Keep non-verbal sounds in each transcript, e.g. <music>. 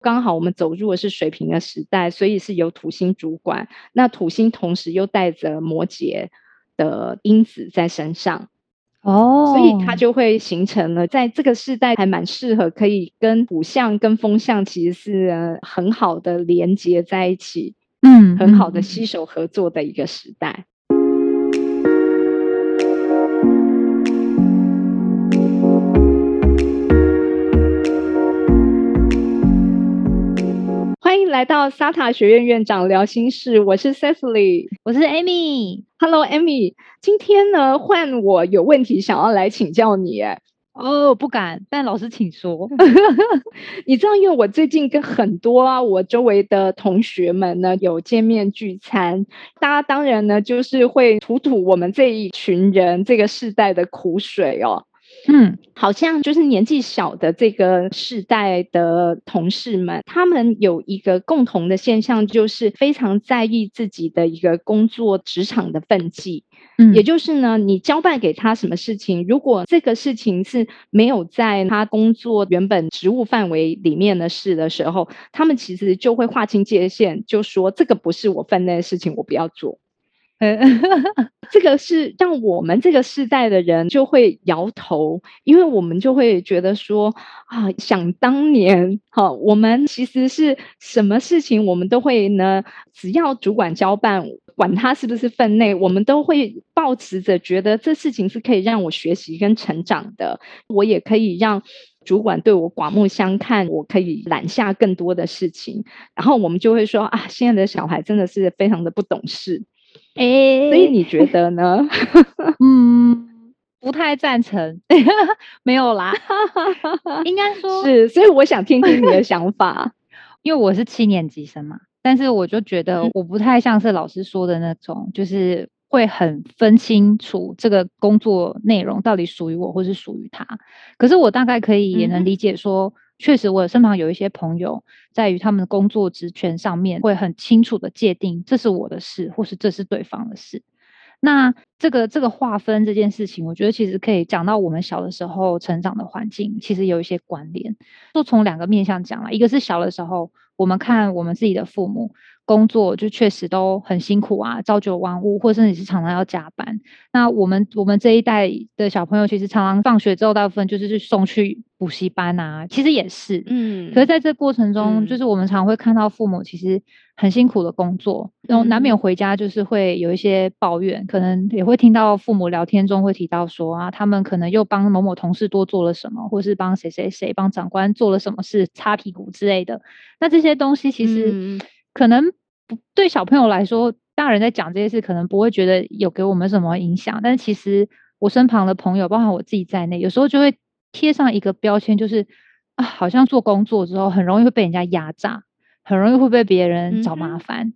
刚好我们走入的是水平的时代，所以是由土星主管。那土星同时又带着摩羯的因子在身上，哦，所以它就会形成了在这个时代还蛮适合可以跟土象跟风象其实是很好的连接在一起，嗯，很好的携手合作的一个时代。欢迎来到沙塔学院院长聊心事，我是 Cecily，我是 Amy。Hello，Amy，今天呢换我有问题想要来请教你，哎，哦，不敢，但老师请说。<laughs> 你知道，因为我最近跟很多啊我周围的同学们呢有见面聚餐，大家当然呢就是会吐吐我们这一群人这个世代的苦水哦。嗯，好像就是年纪小的这个世代的同事们，他们有一个共同的现象，就是非常在意自己的一个工作职场的分际。嗯，也就是呢，你交办给他什么事情，如果这个事情是没有在他工作原本职务范围里面的事的时候，他们其实就会划清界限，就说这个不是我分内的事情，我不要做。<laughs> 这个是让我们这个世代的人就会摇头，因为我们就会觉得说啊，想当年哈，我们其实是什么事情，我们都会呢，只要主管交办，管他是不是分内，我们都会抱持着觉得这事情是可以让我学习跟成长的，我也可以让主管对我刮目相看，我可以揽下更多的事情，然后我们就会说啊，现在的小孩真的是非常的不懂事。哎，所以你觉得呢？<laughs> 嗯，不太赞成，<laughs> 没有啦，<laughs> 应该说是，所以我想听听你的想法，因为我是七年级生嘛，但是我就觉得我不太像是老师说的那种，就是会很分清楚这个工作内容到底属于我或是属于他。可是我大概可以也能理解说。确实，我身旁有一些朋友，在于他们的工作职权上面，会很清楚的界定这是我的事，或是这是对方的事。那这个这个划分这件事情，我觉得其实可以讲到我们小的时候成长的环境，其实有一些关联。就从两个面向讲了，一个是小的时候，我们看我们自己的父母。工作就确实都很辛苦啊，朝九晚五，或者甚至是常常要加班。那我们我们这一代的小朋友，其实常常放学之后，大部分就是去送去补习班啊，其实也是。嗯。可是在这过程中，就是我们常会看到父母其实很辛苦的工作，然后难免回家就是会有一些抱怨，可能也会听到父母聊天中会提到说啊，他们可能又帮某某同事多做了什么，或是帮谁谁谁帮长官做了什么事，擦屁股之类的。那这些东西其实可能。对小朋友来说，大人在讲这些事，可能不会觉得有给我们什么影响。但是其实我身旁的朋友，包括我自己在内，有时候就会贴上一个标签，就是啊，好像做工作之后很容易会被人家压榨，很容易会被别人找麻烦。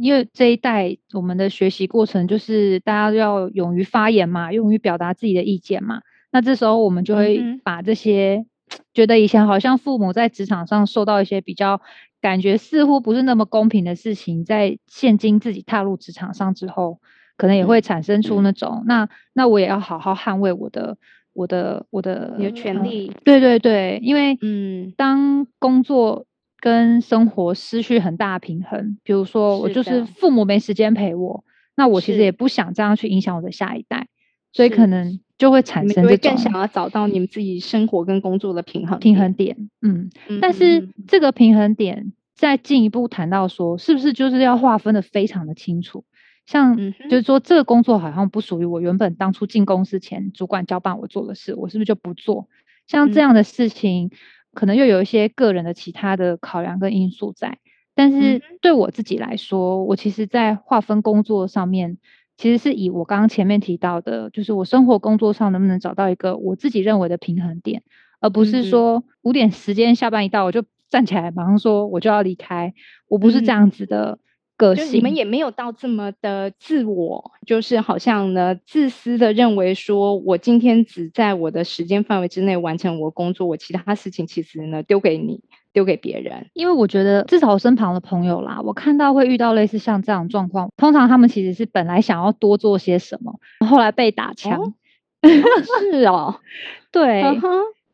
因为这一代我们的学习过程，就是大家要勇于发言嘛，勇于表达自己的意见嘛。那这时候我们就会把这些觉得以前好像父母在职场上受到一些比较。感觉似乎不是那么公平的事情，在现今自己踏入职场上之后，可能也会产生出那种，那那我也要好好捍卫我的我的我的你的权利。对对对，因为嗯，当工作跟生活失去很大的平衡，比如说我就是父母没时间陪我，那我其实也不想这样去影响我的下一代，所以可能。就会产生这种更想要找到你们自己生活跟工作的平衡平衡点，嗯，但是这个平衡点再进一步谈到说，是不是就是要划分的非常的清楚？像就是说，这个工作好像不属于我原本当初进公司前主管交办我做的事，我是不是就不做？像这样的事情，可能又有一些个人的其他的考量跟因素在。但是对我自己来说，我其实在划分工作上面。其实是以我刚刚前面提到的，就是我生活工作上能不能找到一个我自己认为的平衡点，而不是说五点时间下班一到我就站起来马上说我就要离开，我不是这样子的个性。你们也没有到这么的自我，就是好像呢自私的认为说我今天只在我的时间范围之内完成我工作，我其他事情其实呢丢给你。丢给别人，因为我觉得至少我身旁的朋友啦，我看到会遇到类似像这样状况，通常他们其实是本来想要多做些什么，后来被打枪。<laughs> 是哦，<laughs> 对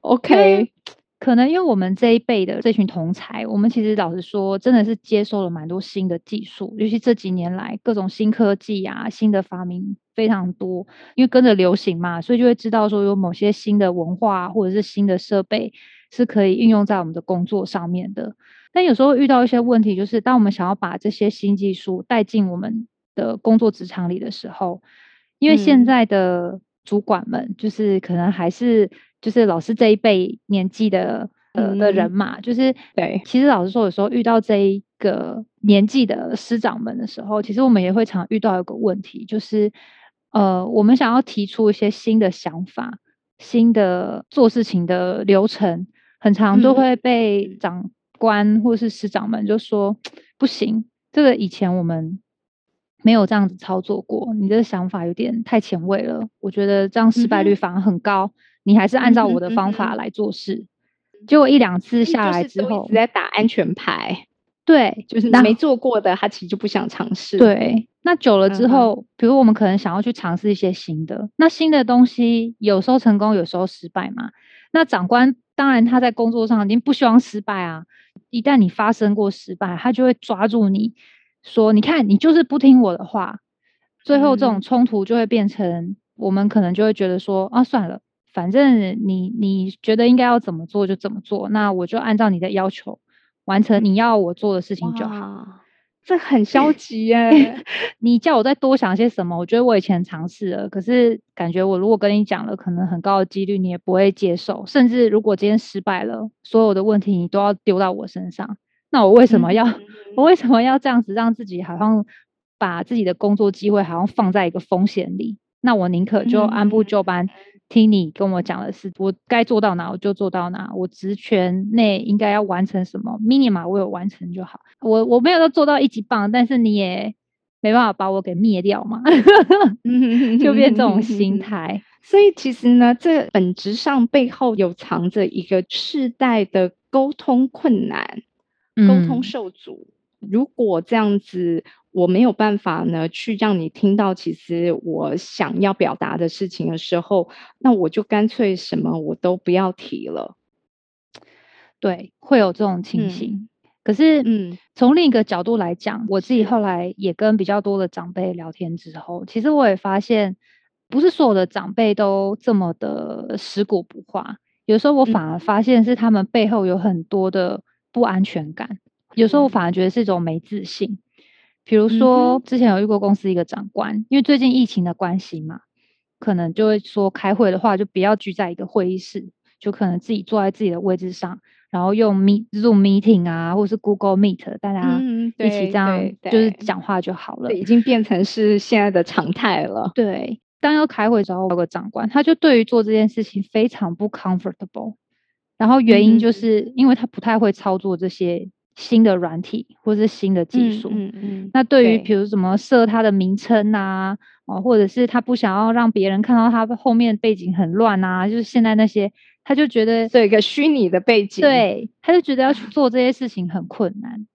，OK，可能因为我们这一辈的这群同才，我们其实老实说，真的是接受了蛮多新的技术，尤其这几年来各种新科技啊、新的发明非常多，因为跟着流行嘛，所以就会知道说有某些新的文化或者是新的设备是可以运用在我们的工作上面的。但有时候遇到一些问题，就是当我们想要把这些新技术带进我们的工作职场里的时候，因为现在的主管们就是可能还是。就是老师这一辈年纪的呃的人嘛，就是对。其实老实说，有时候遇到这一个年纪的师长们的时候，其实我们也会常遇到一个问题，就是呃，我们想要提出一些新的想法、新的做事情的流程，很长都会被长官或是师长们就说不行，这个以前我们没有这样子操作过，你这个想法有点太前卫了，我觉得这样失败率反而很高。你还是按照我的方法来做事，结果一两次下来之后，一直在打安全牌。对，就是没做过的，他其实就不想尝试。对，那久了之后，比如我们可能想要去尝试一些新的，那新的东西有时候成功，有时候失败嘛。那长官当然他在工作上已经不希望失败啊，一旦你发生过失败，他就会抓住你说：“你看，你就是不听我的话。”最后这种冲突就会变成，我们可能就会觉得说：“啊，算了。”反正你你觉得应该要怎么做就怎么做，那我就按照你的要求完成你要我做的事情就好。这很消 <laughs> 极耶！<laughs> 你叫我再多想些什么？我觉得我以前尝试了，可是感觉我如果跟你讲了，可能很高的几率你也不会接受。甚至如果今天失败了，所有的问题你都要丢到我身上，那我为什么要我为什么要这样子让自己好像把自己的工作机会好像放在一个风险里？那我宁可就按部就班。听你跟我讲的是，我该做到哪我就做到哪，我职权内应该要完成什么，minima 我有完成就好。我我没有做到一级棒，但是你也没办法把我给灭掉嘛，<laughs> 就变这种心 <laughs> 态。所以其实呢，这本质上背后有藏着一个世代的沟通困难，沟通受阻。如果这样子。我没有办法呢，去让你听到其实我想要表达的事情的时候，那我就干脆什么我都不要提了。对，会有这种情形。可是，嗯，从另一个角度来讲，我自己后来也跟比较多的长辈聊天之后，其实我也发现，不是所有的长辈都这么的食古不化。有时候我反而发现是他们背后有很多的不安全感。有时候我反而觉得是一种没自信。比如说，之前有遇过公司一个长官，因为最近疫情的关系嘛，可能就会说开会的话，就不要聚在一个会议室，就可能自己坐在自己的位置上，然后用 Meet Zoom Meeting 啊，或者是 Google Meet，大家一起这样就是讲话就好了。已经变成是现在的常态了。对，当要开会的时候，有个长官，他就对于做这件事情非常不 comfortable，然后原因就是因为他不太会操作这些。新的软体或是新的技术，嗯嗯，那对于比如什么设它的名称啊，哦，或者是他不想要让别人看到他后面背景很乱啊，就是现在那些，他就觉得这个虚拟的背景，对，他就觉得要去做这些事情很困难。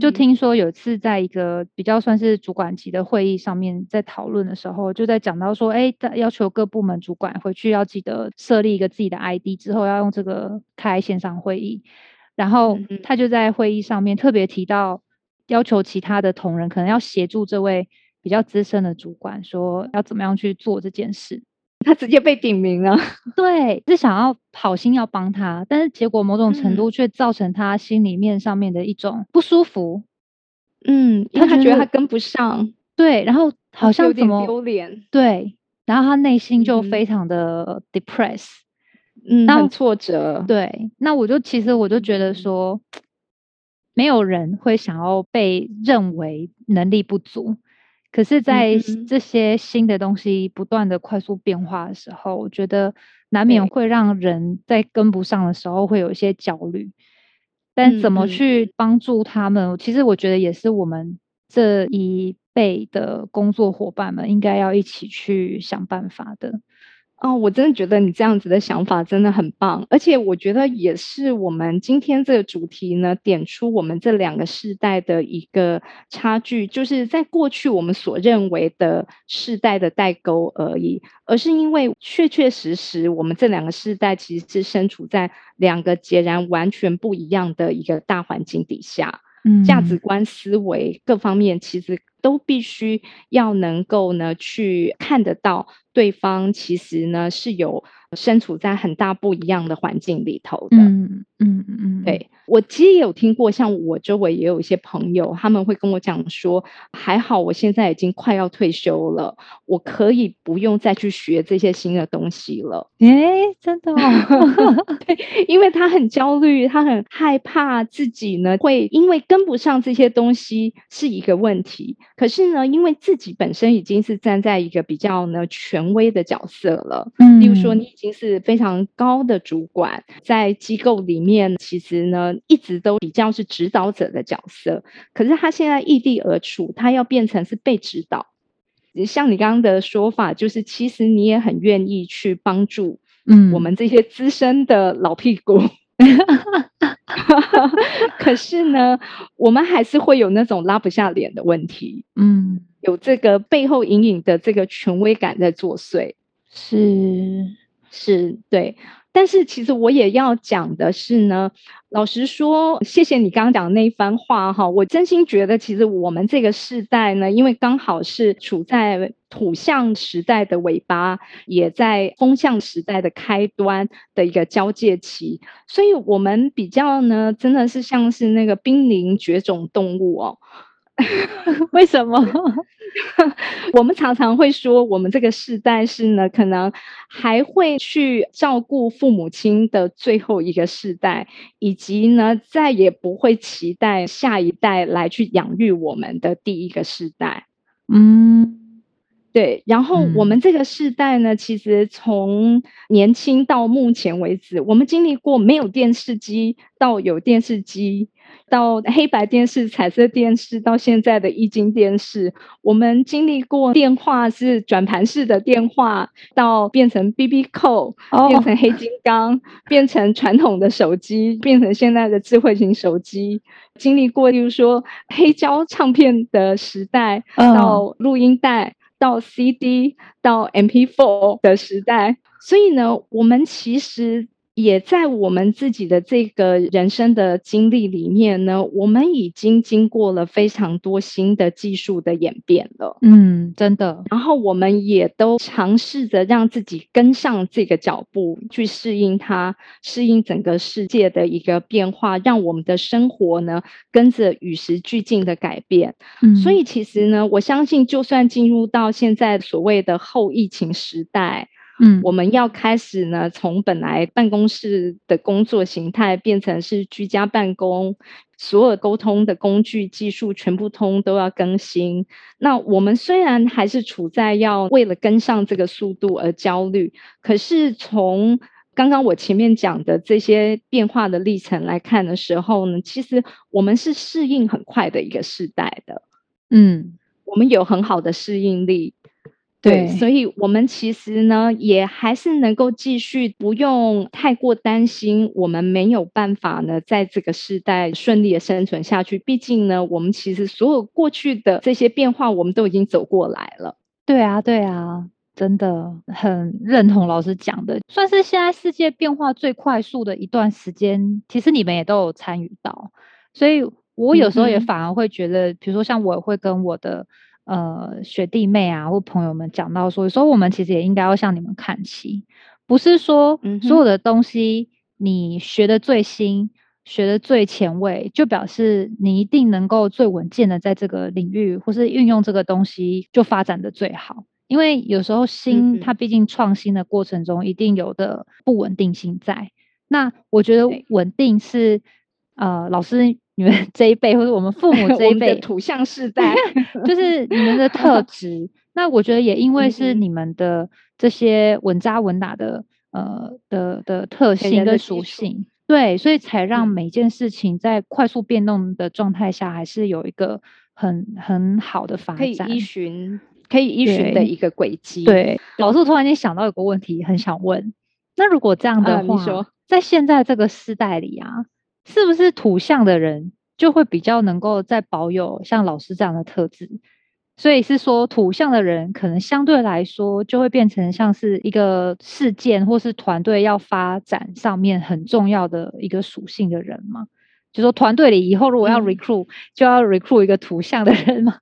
就听说有次在一个比较算是主管级的会议上面，在讨论的时候，就在讲到说，哎，要求各部门主管回去要记得设立一个自己的 ID，之后要用这个开线上会议。然后他就在会议上面特别提到，要求其他的同仁可能要协助这位比较资深的主管，说要怎么样去做这件事。他直接被点名了，<laughs> 对，是想要好心要帮他，但是结果某种程度却造成他心里面上面的一种不舒服。嗯，因为他觉得他跟不上，对，然后好像怎么丢脸，对，然后他内心就非常的 depress。嗯，很挫折。对，那我就其实我就觉得说，<tsk> 没有人会想要被认为能力不足。可是，在这些新的东西不断的快速变化的时候，我觉得难免会让人在跟不上的时候会有一些焦虑。但怎么去帮助他们？其实我觉得也是我们这一辈的工作伙伴们应该要一起去想办法的。哦，我真的觉得你这样子的想法真的很棒，而且我觉得也是我们今天这个主题呢，点出我们这两个世代的一个差距，就是在过去我们所认为的世代的代沟而已，而是因为确确实实我们这两个世代其实是身处在两个截然完全不一样的一个大环境底下，嗯，价值观、思维各方面其实都必须要能够呢去看得到。对方其实呢是有身处在很大不一样的环境里头的，嗯嗯嗯，对我其实也有听过，像我周围也有一些朋友，他们会跟我讲说，还好我现在已经快要退休了，我可以不用再去学这些新的东西了。诶，真的，哦 <laughs> 对，因为他很焦虑，他很害怕自己呢会因为跟不上这些东西是一个问题，可是呢，因为自己本身已经是站在一个比较呢全。微的角色了，嗯，例如说你已经是非常高的主管，在机构里面，其实呢一直都比较是指导者的角色，可是他现在异地而处，他要变成是被指导。像你刚刚的说法，就是其实你也很愿意去帮助，嗯，我们这些资深的老屁股，<laughs> <laughs> 可是呢，我们还是会有那种拉不下脸的问题，嗯。有这个背后隐隐的这个权威感在作祟，是是，对。但是其实我也要讲的是呢，老实说，谢谢你刚刚讲的那一番话哈，我真心觉得其实我们这个时代呢，因为刚好是处在土象时代的尾巴，也在风象时代的开端的一个交界期，所以我们比较呢，真的是像是那个濒临绝种动物哦。<laughs> 为什么？<laughs> 我们常常会说，我们这个世代是呢，可能还会去照顾父母亲的最后一个世代，以及呢，再也不会期待下一代来去养育我们的第一个世代。嗯，对。然后我们这个世代呢，其实从年轻到目前为止，我们经历过没有电视机到有电视机。到黑白电视、彩色电视，到现在的液晶电视，我们经历过电话是转盘式的电话，到变成 BB 扣，变成黑金刚，变成传统的手机，变成现在的智慧型手机。经历过，例如说黑胶唱片的时代，到录音带，到 CD，到 MP4 的时代。所以呢，我们其实。也在我们自己的这个人生的经历里面呢，我们已经经过了非常多新的技术的演变了。嗯，真的。然后我们也都尝试着让自己跟上这个脚步，去适应它，适应整个世界的一个变化，让我们的生活呢跟着与时俱进的改变。嗯，所以其实呢，我相信，就算进入到现在所谓的后疫情时代。嗯，我们要开始呢，从本来办公室的工作形态变成是居家办公，所有沟通的工具技术全部通都要更新。那我们虽然还是处在要为了跟上这个速度而焦虑，可是从刚刚我前面讲的这些变化的历程来看的时候呢，其实我们是适应很快的一个时代的。嗯，我们有很好的适应力。对，所以我们其实呢，也还是能够继续不用太过担心，我们没有办法呢，在这个时代顺利的生存下去。毕竟呢，我们其实所有过去的这些变化，我们都已经走过来了。对啊，对啊，真的很认同老师讲的，算是现在世界变化最快速的一段时间。其实你们也都有参与到，所以我有时候也反而会觉得，比如说像我会跟我的。呃，学弟妹啊，或朋友们讲到说，说我们其实也应该要向你们看齐，不是说所有的东西你学的最新、学的最前卫，就表示你一定能够最稳健的在这个领域，或是运用这个东西就发展的最好。因为有时候新它毕竟创新的过程中，一定有的不稳定性在。那我觉得稳定是呃，老师。你们这一辈，或者我们父母 <laughs> 这一辈，土象世代，<laughs> 就是你们的特 <laughs> 质。那我觉得也因为是你们的这些稳扎稳打的呃的的特性跟属性，对，所以才让每件事情在快速变动的状态下，还是有一个很很好的发展，可以依循可以依循的一个轨迹。对，老师，我突然间想到有个问题，很想问，那如果这样的话，在现在这个时代里啊，是不是土象的人就会比较能够在保有像老师这样的特质？所以是说，土象的人可能相对来说就会变成像是一个事件或是团队要发展上面很重要的一个属性的人嘛？就说团队里以后如果要 recruit，就要 recruit 一个土象的人吗？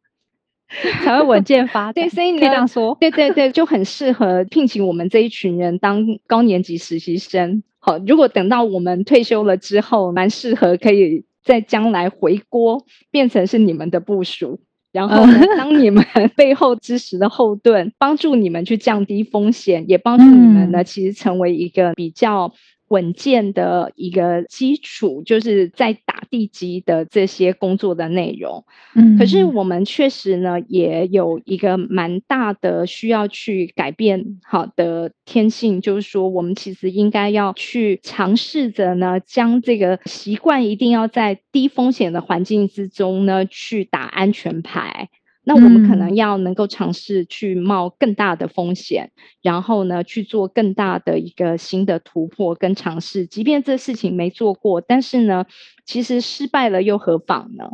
<laughs> 才会稳健发展。对，所以可以这样说。对对对，就很适合聘请我们这一群人当高年级实习生。好，如果等到我们退休了之后，蛮适合可以在将来回锅，变成是你们的部署。然后当你们背后支持的后盾，帮助你们去降低风险，也帮助你们呢，其实成为一个比较。稳健的一个基础，就是在打地基的这些工作的内容。嗯，可是我们确实呢，也有一个蛮大的需要去改变好的天性，就是说，我们其实应该要去尝试着呢，将这个习惯一定要在低风险的环境之中呢，去打安全牌。那我们可能要能够尝试去冒更大的风险，然后呢去做更大的一个新的突破跟尝试。即便这事情没做过，但是呢，其实失败了又何妨呢？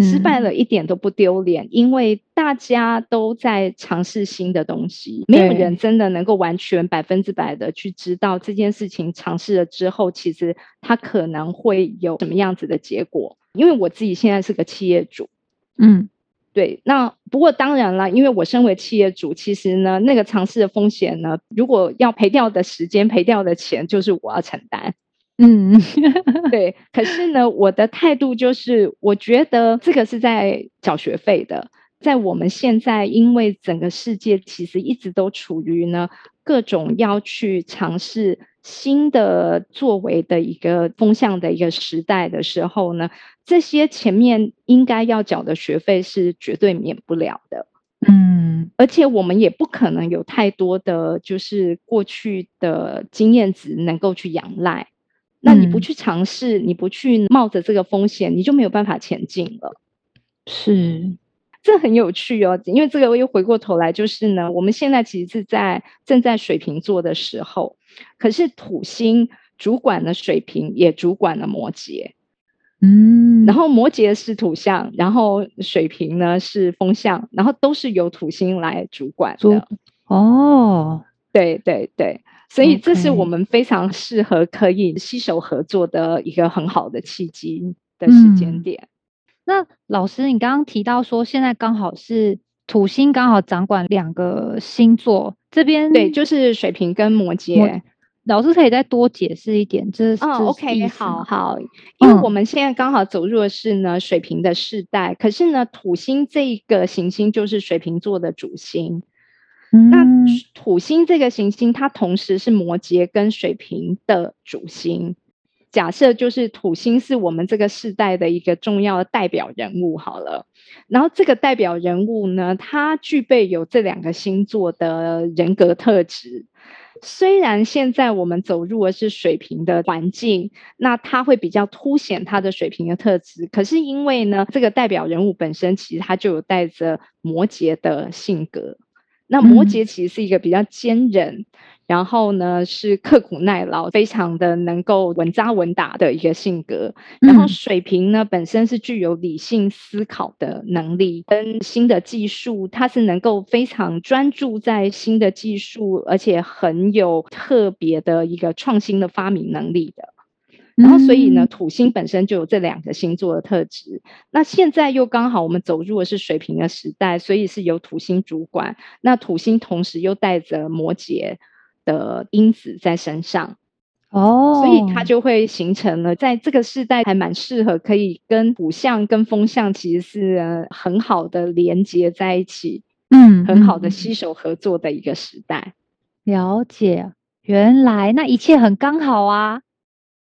失败了一点都不丢脸，因为大家都在尝试新的东西，没有人真的能够完全百分之百的去知道这件事情尝试了之后，其实它可能会有什么样子的结果。因为我自己现在是个企业主，嗯。对，那不过当然了，因为我身为企业主，其实呢，那个尝试的风险呢，如果要赔掉的时间、赔掉的钱，就是我要承担。嗯，<laughs> <laughs> 对。可是呢，我的态度就是，我觉得这个是在缴学费的。在我们现在，因为整个世界其实一直都处于呢各种要去尝试新的作为的一个风向的一个时代的时候呢，这些前面应该要缴的学费是绝对免不了的。嗯，而且我们也不可能有太多的就是过去的经验值能够去仰赖。那你不去尝试，你不去冒着这个风险，你就没有办法前进了。是。这很有趣哦，因为这个又回过头来，就是呢，我们现在其实是在正在水瓶座的时候，可是土星主管了水瓶，也主管了摩羯，嗯，然后摩羯是土象，然后水瓶呢是风象，然后都是由土星来主管的。哦，对对对，所以这是我们非常适合可以携手合作的一个很好的契机的时间点。那老师，你刚刚提到说，现在刚好是土星刚好掌管两个星座，这边对，就是水瓶跟摩羯。老师可以再多解释一点，这是哦，OK，好好，因为我们现在刚好走入的是呢水瓶的世代，可是呢土星这个行星就是水瓶座的主星，那土星这个行星它同时是摩羯跟水瓶的主星。假设就是土星是我们这个世代的一个重要的代表人物好了，然后这个代表人物呢，他具备有这两个星座的人格特质。虽然现在我们走入的是水平的环境，那它会比较凸显他的水平的特质，可是因为呢，这个代表人物本身其实他就有带着摩羯的性格。那摩羯其实是一个比较坚韧。然后呢，是刻苦耐劳，非常的能够稳扎稳打的一个性格。然后水瓶呢，本身是具有理性思考的能力，跟新的技术，它是能够非常专注在新的技术，而且很有特别的一个创新的发明能力的。然后，所以呢，土星本身就有这两个星座的特质。那现在又刚好我们走入的是水瓶的时代，所以是由土星主管。那土星同时又带着摩羯。的因子在身上哦，所以它就会形成了，在这个时代还蛮适合可以跟土象跟风象其实是很好的连接在一起，嗯，很好的携手合作的一个时代。了解，原来那一切很刚好啊！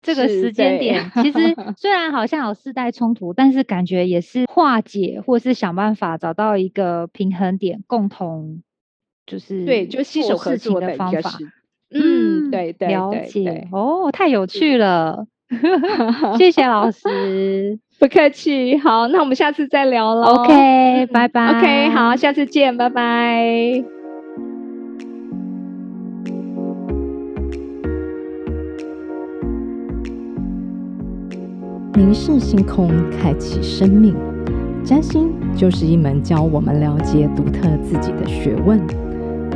这个时间点其实 <laughs> 虽然好像有世代冲突，但是感觉也是化解或是想办法找到一个平衡点，共同。就是对，就携手合作的方法。嗯，对对，了解哦，太有趣了。谢谢老师，<laughs> 不客气。好，那我们下次再聊了。OK，拜拜。OK，好，下次见，拜拜。凝视星空，开启生命。占星就是一门教我们了解独特自己的学问。